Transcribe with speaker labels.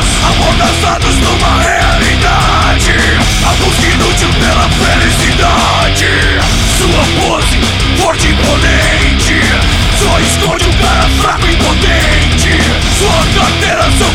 Speaker 1: anos Amordaçados numa realidade Alguns inútil pela felicidade. Sua pose, forte e imponente Só esconde um cara fraco e impotente. Sua carteira só